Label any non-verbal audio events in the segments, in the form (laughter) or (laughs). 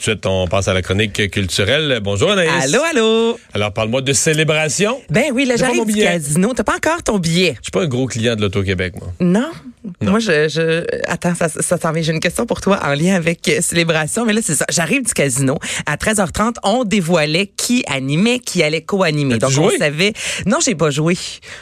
de suite, on passe à la chronique culturelle. Bonjour Anaïs. Allô, allô. Alors, parle-moi de célébration. Ben oui, là, j'arrive du casino. T'as pas encore ton billet? Je suis pas un gros client de l'Auto-Québec, moi. Non? Moi, je, je, attends, ça, ça s'en vient. J'ai une question pour toi en lien avec euh, Célébration. Mais là, c'est ça. J'arrive du casino. À 13h30, on dévoilait qui animait, qui allait co-animer. Donc, joué? on savait. Non, j'ai pas joué.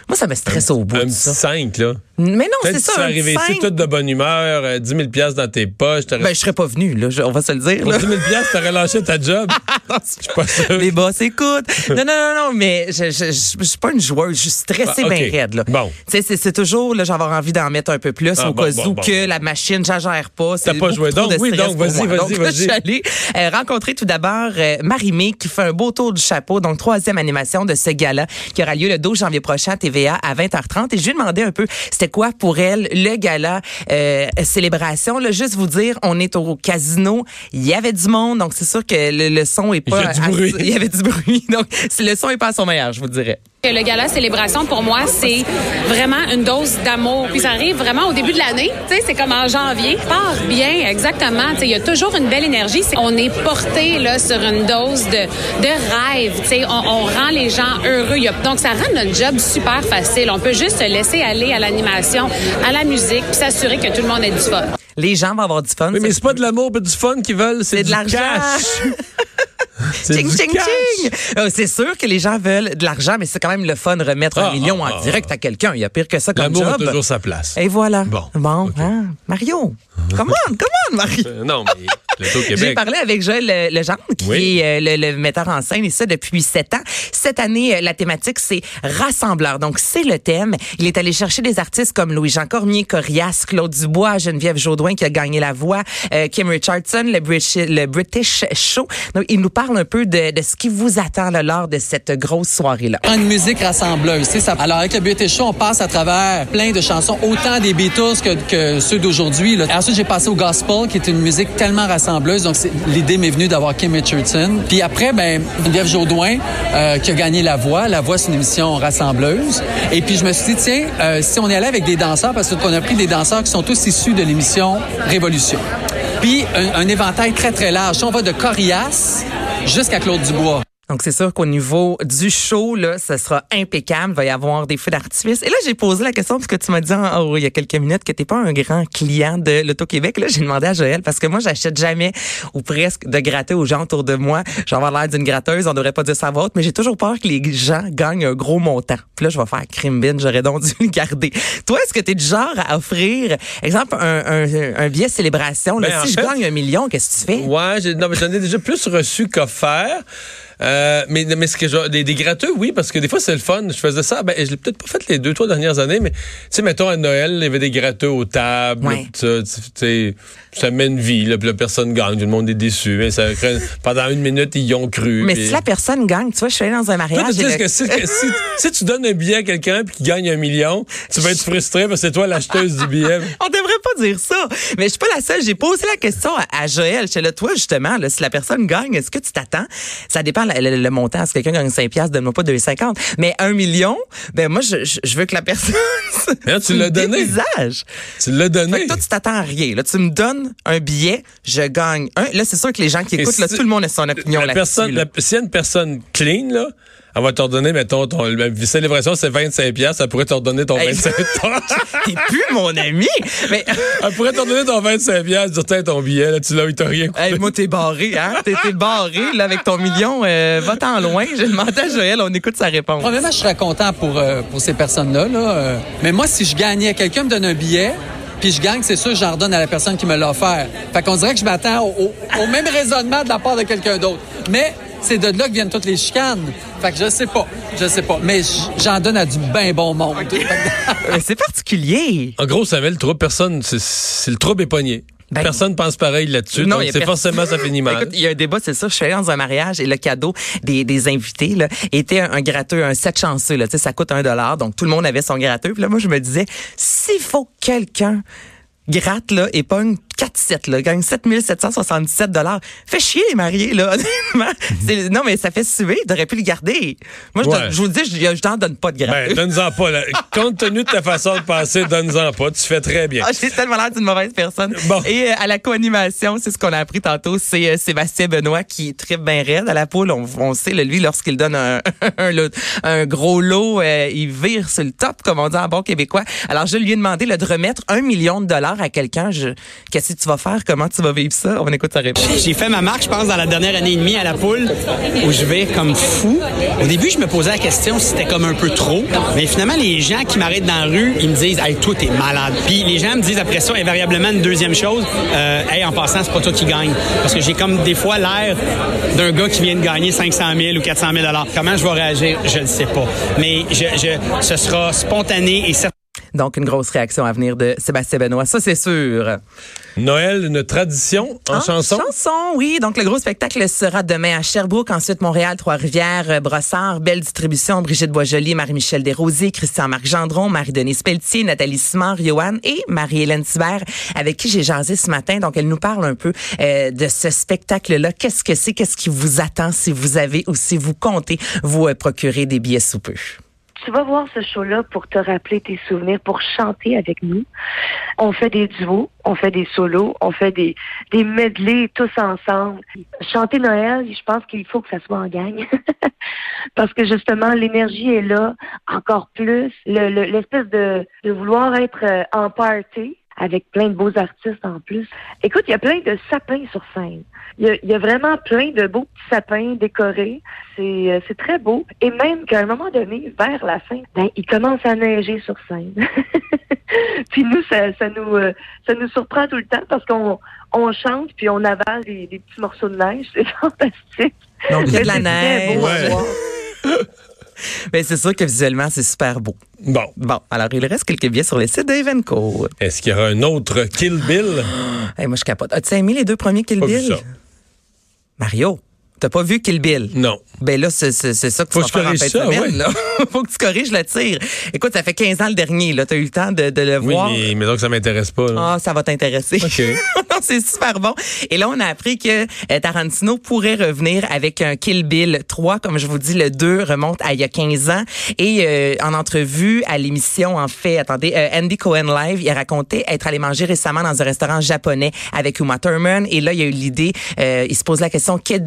Moi, ça me stresse au bout Un de ça. 5, là. Mais non, c'est tu ça. serais un arrivé ici toute de bonne humeur, euh, 10 000 piastres dans tes poches. Ben, je serais pas venu, là. Je- on va se le dire, Pour là. 10 000 piastres, t'aurais lâché ta job. (laughs) Non, Je suis pas sûr. Les boss écoutent. Non, non, non, non, mais je, je, je, suis pas une joueuse. Je suis stressée Ah, ok. bien raide, là. Bon. Tu sais, c'est, c'est toujours, là, j'avoir envie d'en mettre un peu plus Ah, au bon, cas bon, où bon, que la machine, j'agère pas. T'as pas joué. Donc, oui, donc, vas-y, vas-y, vas-y. je suis allée euh, rencontrer tout d'abord euh, Marie-Mé qui fait un beau tour du chapeau. Donc, troisième animation de ce gala qui aura lieu le 12 janvier prochain à TVA à 20h30. Et je lui ai demandé un peu c'était quoi pour elle le gala euh, célébration? Là, juste vous dire, on est au casino. Il y avait du monde. Donc, c'est sûr que le, le son est Il pas... y a du bruit. il y avait du bruit. (laughs) Donc, le son est pas à son meilleur, je vous dirais. Le gala célébration pour moi c'est vraiment une dose d'amour. Puis ça arrive vraiment au début de l'année. Tu sais c'est comme en janvier. Part bien exactement. Tu sais il y a toujours une belle énergie. On est porté là sur une dose de de rêve. Tu sais on, on rend les gens heureux. Donc ça rend notre job super facile. On peut juste se laisser aller à l'animation à la musique puis s'assurer que tout le monde ait du fun. Les gens vont avoir du fun. Oui, mais c'est pas de l'amour et du fun qu'ils veulent, c'est de l'argent. (laughs) (laughs) Ching, ching, ching. Euh, C'est sûr que les gens veulent de l'argent, mais c'est quand même le fun de remettre Ah, un million ah, en ah, direct à quelqu'un. Il y a pire que ça comme L'amour a job. toujours sa place. Et voilà. Bon, Bon, hein? Mario? (laughs) Come on, come on, Mario. Euh, non, mais J'ai parlé avec Joël Le- Legendre, qui Oui. est euh, le, le metteur en scène, et ça depuis sept ans. Cette année, euh, la thématique, c'est rassembleur. Donc, c'est le thème. Il est allé chercher des artistes comme Louis-Jean Cormier, Corias, Claude Dubois, Geneviève Jaudoin, qui a gagné la voix, euh, Kim Richardson, le British, le British Show. Donc, il nous parle un peu de, de ce qui vous attend là, lors de cette grosse soirée-là. Une musique rassembleuse, tu sais, ça. Alors avec le Beauty Show, on passe à travers plein de chansons, autant des Beatles que, que ceux d'aujourd'hui. là. Ensuite, j'ai passé au gospel, qui est une musique tellement rassembleuse. Donc l'idée m'est venue d'avoir Kim Richardson. Puis après, ben Geneviève Jaudoin, euh, qui a gagné La Voix. La Voix, c'est une émission rassembleuse. Et puis je me suis dit, tiens, euh, si on est allé avec des danseurs, parce qu'on a pris des danseurs qui sont tous issus de l'émission Révolution. Puis un éventail très très large. On va de Corias jusqu'à Claude Dubois. Donc, c'est sûr qu'au niveau du show, là, ce sera impeccable. Il va y avoir des feux d'artifice. Et là, j'ai posé la question parce que tu m'as dit en- oh, il y a quelques minutes que t'es pas un grand client de l'Auto-Québec. Là, j'ai demandé à Joël parce que moi, j'achète jamais ou presque de gratter aux gens autour de moi. Avoir l'air d'une gratteuse. On devrait pas dire sa vote, mais j'ai toujours peur que les gens gagnent un gros montant. Puis là, je vais faire crime bin. J'aurais donc dû le garder. Toi, est-ce que tu es du genre à offrir, exemple, un, un, un billet célébration? Là, Ben, en si je fait- gagne un million, qu'est-ce que tu fais? Ouais, j'ai- non, mais j'en ai déjà plus reçu qu'offert. Euh, mais mais ce que je- des, des gratteux, oui, parce que des fois c'est le fun. Je faisais ça, ben je l'ai peut-être pas fait les deux trois dernières années, mais tu sais, mettons à Noël, il y avait des gratteux aux tables, Ouais. tu sais, ça met une vie, là, puis la personne gagne, tout le monde est déçu, mais ça crée- pendant une minute ils y ont cru. Mais puis- si la personne gagne, tu vois, je suis allée dans un Toi, mariage. sais le- que si, que si, si tu donnes un billet à quelqu'un puis qu'il gagne un million, tu vas être frustré parce que c'est toi l'acheteuse du billet. (laughs) On devrait pas dire ça. Mais je suis pas la seule. J'ai posé la question à, à Joël. J'étais là, toi, justement, là, si la personne gagne, est-ce que tu t'attends? Ça dépend le, le- montant. Si quelqu'un gagne 5 piastres, donne-moi pas 2,50. Mais un million, ben moi, je, veux que la personne... (laughs) Là, tu l'as donné. Visage. Tu l'as Fait donné. que toi, tu t'attends à rien. Là, tu me donnes un billet, je gagne un. Là, c'est sûr que les gens qui écoutent, là, si- tout le monde a son opinion la là-dessus. personne, là. la- s'il y a une personne clean, là, elle va te redonner, mettons, ton la célébration, c'est 25 piastres, elle pourrait te redonner ton Hey. 25 (laughs) T'es plus mon ami. Mais... (laughs) Elle pourrait te redonner ton 25 piastres, dire, tiens, ton billet, là, tu l'as, il t'a rien coûté. Hey, moi, t'es barré, hein? T'es t'es barré, là, avec ton million. Euh, Va-t'en loin. J'ai demandé à Joël, on écoute sa réponse. Premièrement, je serais content pour, euh, pour ces personnes-là. Là, euh. Mais moi, si je gagnais, quelqu'un me donne un billet, puis je gagne, c'est sûr, j'en redonne à la personne qui me l'a offert. Fait qu'on dirait que je m'attends au, au- au même raisonnement de la part de quelqu'un d'autre. Mais c'est de là que viennent toutes les chicanes. Fait que je sais pas. Je sais pas. Mais j'en donne à du bien bon monde. Euh, (laughs) C'est particulier. En gros, ça met le trouble, personne, c'est- le trouble est pogné. Ben, personne pense pareil là-dessus, Non, donc il y a c'est forcément, ça finit mal. Écoute, il y a un débat, c'est ça. Je suis allée dans un mariage et le cadeau des, des invités là, était un, un gratteux, un set chanceux. Là, Tu sais, ça coûte un dollar, donc tout le monde avait son gratteux. Puis là, moi, je me disais, s'il faut que quelqu'un gratte là et pogne 4-7, là, gagne 7777 dollars. Fait chier les mariés, là, (laughs) honnêtement. C'est- non, mais ça fait suer. T'aurais pu le garder. Moi, je, Ouais. donne- je vous dis, je, je t'en donne pas de gratuit. Ben, donne-en pas. là. (laughs) Compte tenu de ta façon de penser, donne-en pas. Tu fais très bien. Ah, j'ai tellement l'air d'une mauvaise personne. Bon. Et euh, à la co-animation, c'est ce qu'on a appris tantôt, c'est euh, Sébastien Benoît qui tripe bien raide à la poule. On, on sait, là, lui, lorsqu'il donne un, (laughs) un, lot- un gros lot, euh, il vire sur le top, comme on dit en bon québécois. Alors, je lui ai demandé là, de remettre un million de dollars à quelqu'un. Je- que tu vas faire? Comment tu vas vivre ça? On écoute sa réponse. J'ai fait ma marque, je pense, dans la dernière année et demie à la poule, où je vais comme fou. Au début, je me posais la question si c'était comme un peu trop. Mais finalement, les gens qui m'arrêtent dans la rue, ils me disent Hey, toi, t'es malade. Puis les gens me disent après ça, invariablement, une deuxième chose euh, Hey, en passant, c'est pas toi qui gagne. Parce que j'ai comme des fois l'air d'un gars qui vient de gagner 500 000 ou 400 000 Comment je vais réagir, je ne sais pas. Mais je, je, ce sera spontané et certain. Donc, une grosse réaction à venir de Sébastien Benoît. Ça, c'est sûr. Noël, une tradition en Ah, chanson? Chanson, oui. Donc, le gros spectacle sera demain à Sherbrooke, ensuite Montréal, Trois-Rivières, euh, Brossard, Belle Distribution, Brigitte Boisjoli, Marie-Michel Desrosiers, Christian-Marc Gendron, Marie-Denise Pelletier, Nathalie Simard, Johan et Marie-Hélène Thibert, avec qui j'ai jasé ce matin. Donc, elle nous parle un peu euh, de ce spectacle-là. Qu'est-ce que c'est? Qu'est-ce qui vous attend si vous avez ou si vous comptez vous euh, procurer des billets sous peu? Tu vas voir ce show-là pour te rappeler tes souvenirs, pour chanter avec nous. On fait des duos, on fait des solos, on fait des, des medleys tous ensemble. Chanter Noël, je pense qu'il faut que ça soit en gang. (laughs) Parce que justement, l'énergie est là encore plus. Le- le- L'espèce de, de vouloir être euh, en party avec plein de beaux artistes en plus. Écoute, il y a plein de sapins sur scène. Il y a, il y a vraiment plein de beaux petits sapins décorés. C'est euh, c'est très beau. Et même qu'à un moment donné, vers la fin, ben, il commence à neiger sur scène. (laughs) puis nous, ça, ça nous euh, ça nous surprend tout le temps parce qu'on on chante puis on avale des, des petits morceaux de neige. (laughs) C'est fantastique. Donc, il y a de la C'est beau à (laughs) (laughs) Ben, c'est sûr que visuellement, c'est super beau. Bon. Bon, alors, il reste quelques billets sur le site d'Evenco. Est-ce qu'il y aura un autre Kill Bill? (gasps) Hey, moi, je capote. As-tu aimé les deux premiers Kill Pas vu Bill? ça. Mario, t'as pas vu Kill Bill? Non. Ben là, c'est ça que tu Faut vas que faire en de ça, semaine. ouais. là. (laughs) Faut que tu corriges le tir. Écoute, ça fait 15 ans le dernier. Là, t'as eu le temps de, de le Oui, voir. mais, mais donc ça m'intéresse pas. Ah, ça va t'intéresser. OK. (laughs) non, c'est super bon. Et là, on a appris que euh, Tarantino pourrait revenir avec un Kill Bill 3. Comme je vous dis, le 2 remonte à il y a 15 ans. Et euh, en entrevue à l'émission, en fait, attendez, euh, Andy Cohen Live, il a raconté être allé manger récemment dans un restaurant japonais avec Uma Thurman. Et là, il y a eu l'idée, il se pose la question, qu'est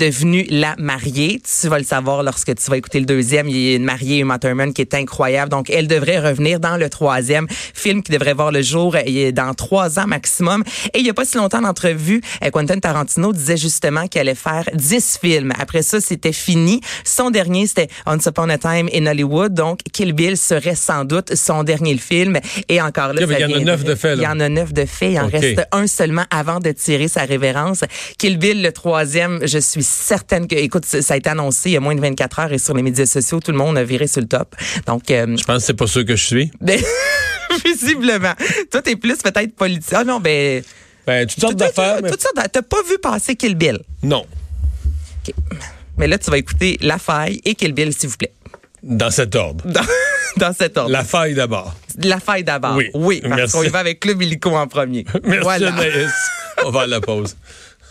la mariée? Tu vas le savoir lorsque tu vas écouter le deuxième. Il y a une mariée, Uma Thurman, qui est incroyable. Donc, elle devrait revenir dans le troisième film qui devrait voir le jour euh, dans trois ans maximum. Et il y a pas si longtemps d'entrevue, euh, Quentin Tarantino disait justement qu'il allait faire 10 films. Après ça, c'était fini. Son dernier, c'était Once Upon a Time in Hollywood. Donc, Kill Bill serait sans doute son dernier film. Et encore là, il y en a neuf de fait, là. Il y en a neuf de fait. Il en reste un seulement avant de tirer sa révérence. Kill Bill, le troisième, je suis certaine que, écoute, ça a été annoncé il y a moins de 24 heures et sur les médias sociaux, tout le monde a viré sur le top. Donc, euh, Je pense que c'est pas sûr que je suis. (laughs) ben, visiblement. Toi, t'es plus peut-être politique. Ah non, ben. Ben, toutes sortes d'affaires, mais toutes sortes T'as pas vu passer Kill Bill? non. OK. Mais là, tu vas écouter La Faille et Kill Bill, s'il vous plaît. Dans cet ordre. Dans, (laughs) dans cet ordre. La faille d'abord. La Faille d'abord. Oui. Oui, parce qu'on y va avec Club Illico en premier. (laughs) Merci, Voilà. Anaïs. On va à la pause.